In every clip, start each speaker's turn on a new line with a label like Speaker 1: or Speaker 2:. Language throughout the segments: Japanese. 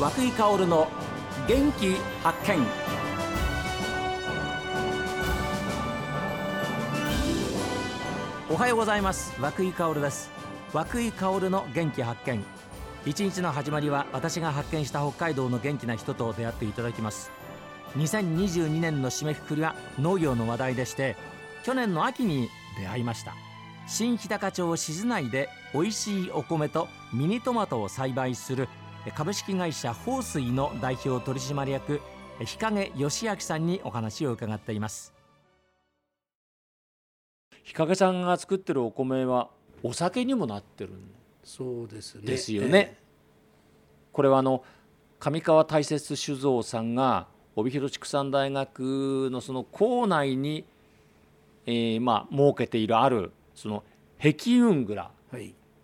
Speaker 1: 和井香の元気発見。おはようございます。和井香です。和井香の元気発見。一日の始まりは私が発見した北海道の元気な人と出会っていただきます。2022年の締めくくりは農業の話題でして去年の秋に出会いました。新日高町静内で美味しいお米とミニトマトを栽培する株式会社豊水の代表取締役日陰義明さんにお話を伺っています。日陰さんが作ってるお米はお酒にもなってる
Speaker 2: そうですね。
Speaker 1: ですよね、ええ、これはあの上川大雪酒造さんが帯広畜産大学のその校内に、えー、まあ設けているあるその壁運蔵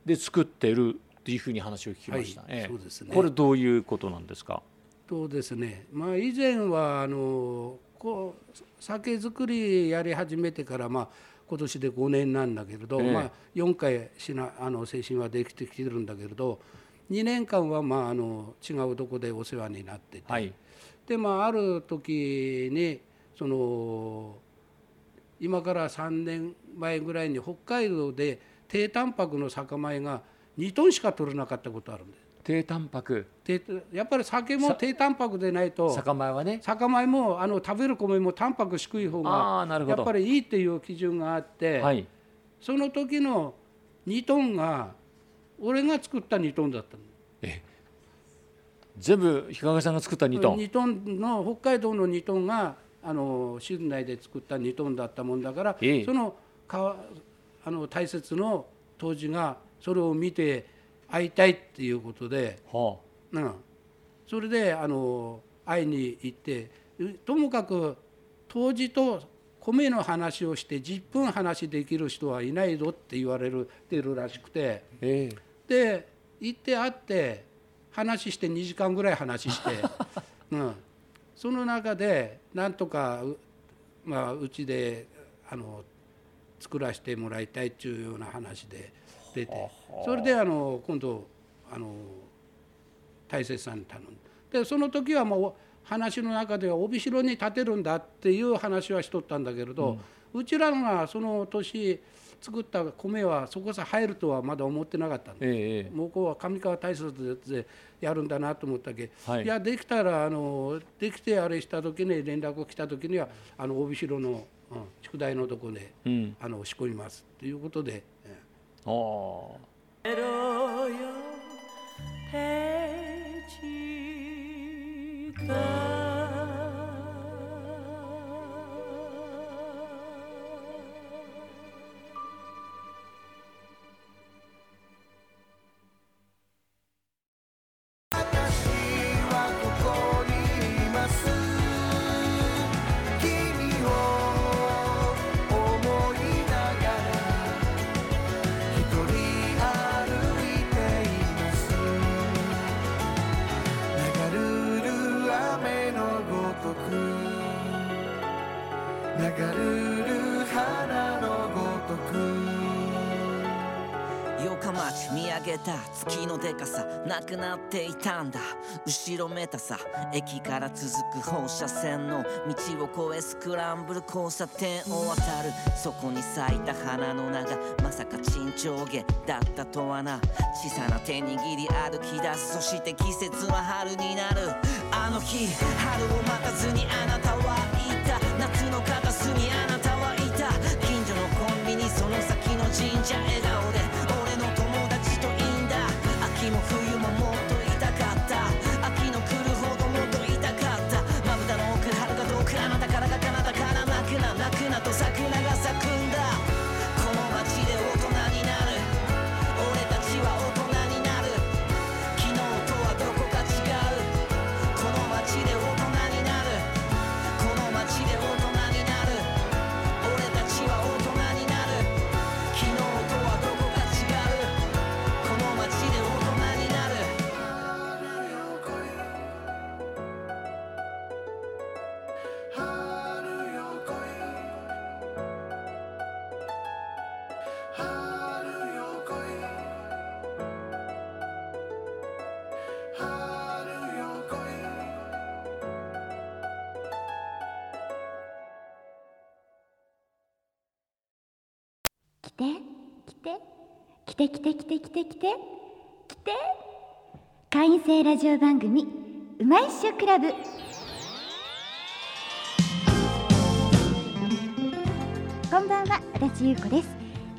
Speaker 1: で作ってるっていうふうに話を聞きました、はいそうですね、これどういうことなんですか？
Speaker 2: とですね、まあ、以前はあのこう酒造りやり始めてからまあ今年で5年なんだけれど、えー、まあ、4回しなあの精神はできてきてるんだけれど2年間はまああの違うとこでお世話になってて、はい、でまあある時にその今から3年前ぐらいに北海道で低タンパクの酒米が2トンしか取れなかったことあるんです。
Speaker 1: 低タンパク。
Speaker 2: やっぱり酒も低タンパクでないと
Speaker 1: 酒米はね。
Speaker 2: 酒米もあの食べる米もタンパク低い方がやっぱりいいっていう基準があって、はい、その時の2トンが俺が作った2トンだったえ
Speaker 1: 全部日陰さんが作った2トン
Speaker 2: ？2トンの北海道の2トンがあの市内で作った2トンだったもんだから、えそのかあの大切の当時がそれを見て会いたいっていうことで、はあ、うん、それであの会いに行ってともかく当時と米の話をして10分話できる人はいないぞって言われるてるらしくて、えで行って会って話して2時間ぐらい話して、うん、その中でなんとかまあうちであの作らせてもらいたいっていうような話で出てそれであの今度あの大切さんに頼んで。でその時はもう話の中では帯広に建てるんだっていう話はしとったんだけれど、うん、うちらがその年作った米はそこさ入るとはまだ思ってなかったんで、ええ、もうこうは上川大切でやるんだなと思ったけ、はい、いやできたらあのできてあれした時に連絡が来た時にはあの帯広の、うん、宿題のとこで、うん、あの仕込みますということで。ああ。
Speaker 3: る花のごとく
Speaker 4: 夜か町見上げた月のでかさなくなっていたんだ。後ろめたさ駅から続く放射線の道を越えスクランブル交差点を渡る。そこに咲いた花の名がまさか珍重毛だったとはな。小さな手握り歩き出すそして季節は春になる。あの日春を待たずにあなたは
Speaker 5: て来て来て来て来て来て来て来て。会員制ラジオ番組うまいっしょクラブ。こんばんは足立優子です。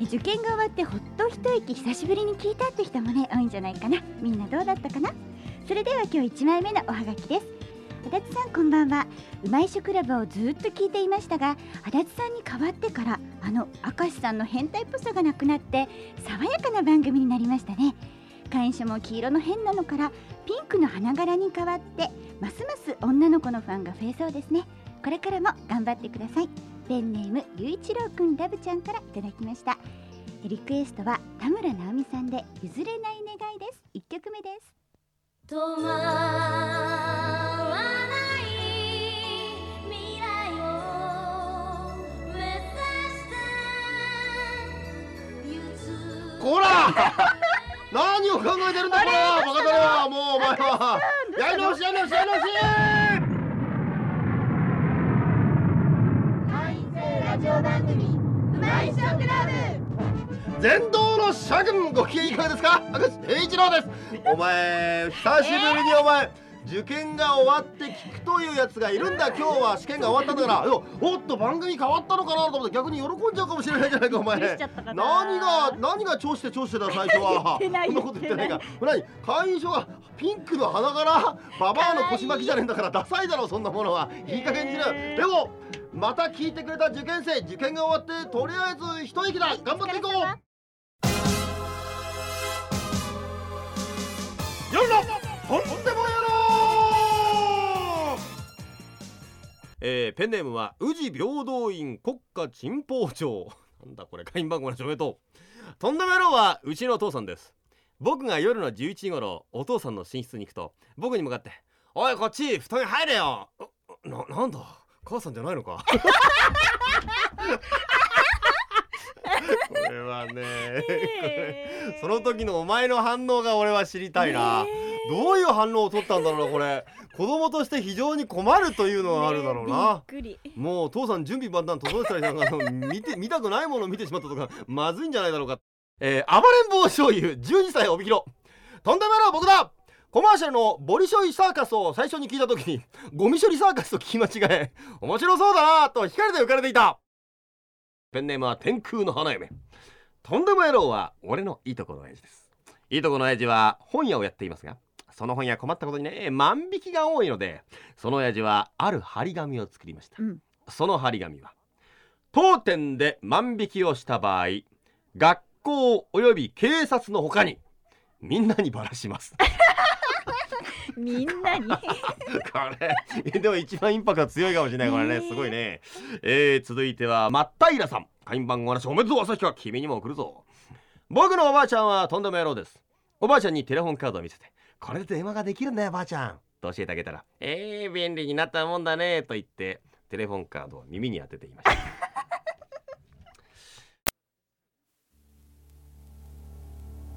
Speaker 5: 受験が終わってほっと一息久しぶりに聞いたって人もね多いんじゃないかな。みんなどうだったかな？それでは今日1枚目のおはがきです。足立さんこんばんは。うまいしょクラブをずっと聞いていましたが足立さんに代わってからあの明石さんの変態っぽさがなくなって爽やかな番組になりましたね。会員証も黄色の変なのからピンクの花柄に変わってますます女の子のファンが増えそうですね。これからも頑張ってください。ペンネームゆういちろうくんラブちゃんからいただきました。リクエストは田村直美さんで譲れない願いです。1曲目です。
Speaker 6: 何を考えてるんだこらバカだはもうお前は。やり直しやり直しやり直し！ラジオ番組うまいクラブ。全道の諸君ご機嫌いかがですか？明石平一郎です。お前久しぶりにお前、受験が終わって聞くというやつがいるんだ。今日は試験が終わったんだからおっと番組変わったのかなと思って逆に喜んじゃうかもしれないじゃないかお前何が何が調子で調子でだ最初は。そんなこと言ってないか。何会員証がピンクの花柄ババアの腰巻きじゃねえんだからダサいだろそんなものは。いい加減にしろ。でもまた聞いてくれた受験生受験が終わってとりあえず一息だ。頑張っていこうえー、ペンネームは宇治平等院国家珍宝帳。なんだこれ会員番号の署名ととんでもやろうはうちのお父さんです。僕が夜の11時頃お父さんの寝室に行くと僕に向かって「おいこっち布団に入れよ!」ななんだ？母さんじゃないのか？これはね、えー、その時のお前の反応が俺は知りたいな、え。ー、どういう反応を取ったんだろうなこれ。子供として非常に困るというのがあるだろうな、ね、もう父さん準備万端整えたりなんか見て見たくないものを見てしまったとかまずいんじゃないだろうか。えー、暴れん坊醤油12歳帯広。とんでもない僕だ。コマーシャルのボリショイサーカスを最初に聞いた時にゴミ処理サーカスと聞き間違え面白そうだなと光で浮かれていた。ペンネームは天空の花嫁。とんでも野郎は俺のいとこの親父です。いとこの親父は本屋をやっていますがその本屋困ったことにね万引きが多いのでその親父はある張り紙を作りました、うん、その張り紙は当店で万引きをした場合学校及び警察のほかにみんなにばらします。
Speaker 5: みんなに？こ
Speaker 6: れでも一番インパクト強いかもしれないこれねすごいね。えー、続いては真っ平さん。会員番号なしおめでとう朝日は君にも送るぞ。僕のおばあちゃんはとんでも野郎です。おばあちゃんにテレホンカードを見せてこれで電話ができるんだよばあちゃん。と教えてあげたらえー、便利になったもんだねと言ってテレフォンカードを耳に当てていまし た。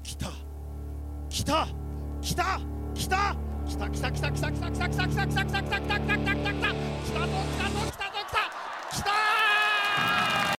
Speaker 7: 来た。来た。来た。来た。来た。来た。来た。来た。来た。来た。来た。来た。来た。来た。来た。来た。来た。来た。来た。ぞ来た。ぞ来た。ぞ来